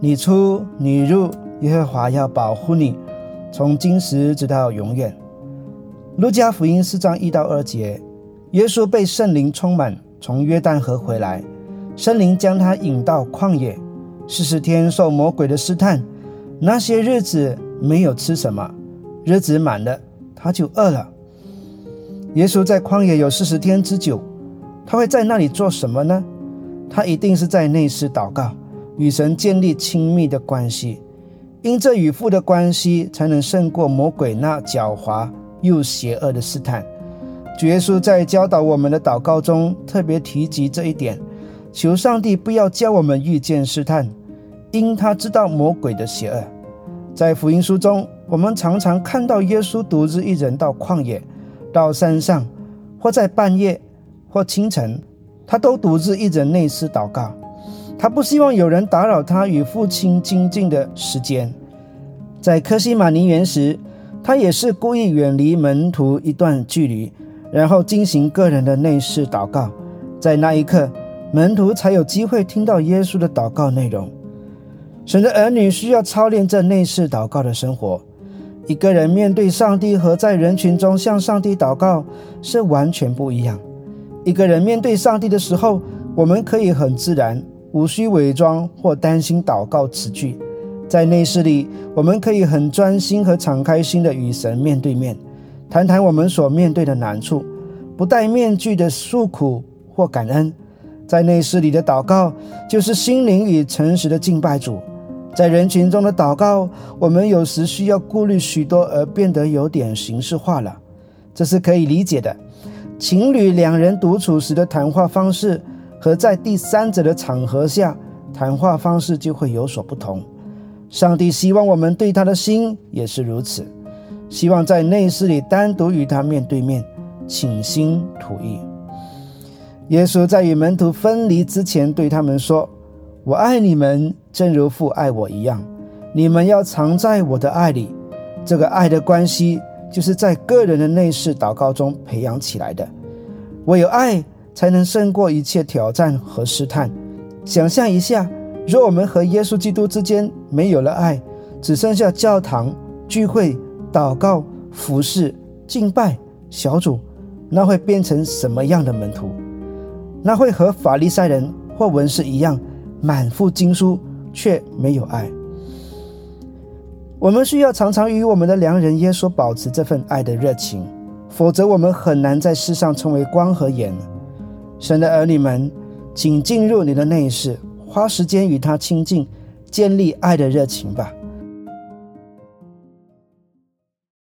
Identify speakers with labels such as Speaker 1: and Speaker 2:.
Speaker 1: 你出你入，耶和华要保护你，从今时直到永远。路加福音四章一到二节，耶稣被圣灵充满，从约旦河回来，圣灵将他引到旷野，四十天受魔鬼的试探。那些日子没有吃什么，日子满了，他就饿了。耶稣在旷野有四十天之久，他会在那里做什么呢？他一定是在内室祷告。与神建立亲密的关系，因这与父的关系，才能胜过魔鬼那狡猾又邪恶的试探。主耶稣在教导我们的祷告中特别提及这一点，求上帝不要教我们遇见试探，因他知道魔鬼的邪恶。在福音书中，我们常常看到耶稣独自一人到旷野、到山上，或在半夜或清晨，他都独自一人内思祷告。他不希望有人打扰他与父亲亲近的时间。在科西玛尼园时，他也是故意远离门徒一段距离，然后进行个人的内室祷告。在那一刻，门徒才有机会听到耶稣的祷告内容。神的儿女需要操练这内室祷告的生活。一个人面对上帝和在人群中向上帝祷告是完全不一样。一个人面对上帝的时候，我们可以很自然。无需伪装或担心祷告词句，在内室里，我们可以很专心和敞开心的与神面对面，谈谈我们所面对的难处，不戴面具的诉苦或感恩。在内室里的祷告，就是心灵与诚实的敬拜主。在人群中的祷告，我们有时需要顾虑许多，而变得有点形式化了，这是可以理解的。情侣两人独处时的谈话方式。和在第三者的场合下谈话方式就会有所不同。上帝希望我们对他的心也是如此，希望在内室里单独与他面对面，倾心吐意。耶稣在与门徒分离之前对他们说：“我爱你们，正如父爱我一样。你们要藏在我的爱里。”这个爱的关系就是在个人的内室祷告中培养起来的。唯有爱。才能胜过一切挑战和试探。想象一下，若我们和耶稣基督之间没有了爱，只剩下教堂聚会、祷告、服侍、敬拜、小组，那会变成什么样的门徒？那会和法利赛人或文士一样，满腹经书却没有爱。我们需要常常与我们的良人耶稣保持这份爱的热情，否则我们很难在世上成为光和盐。神的儿女们，请进入你的内室，花时间与他亲近，建立爱的热情吧。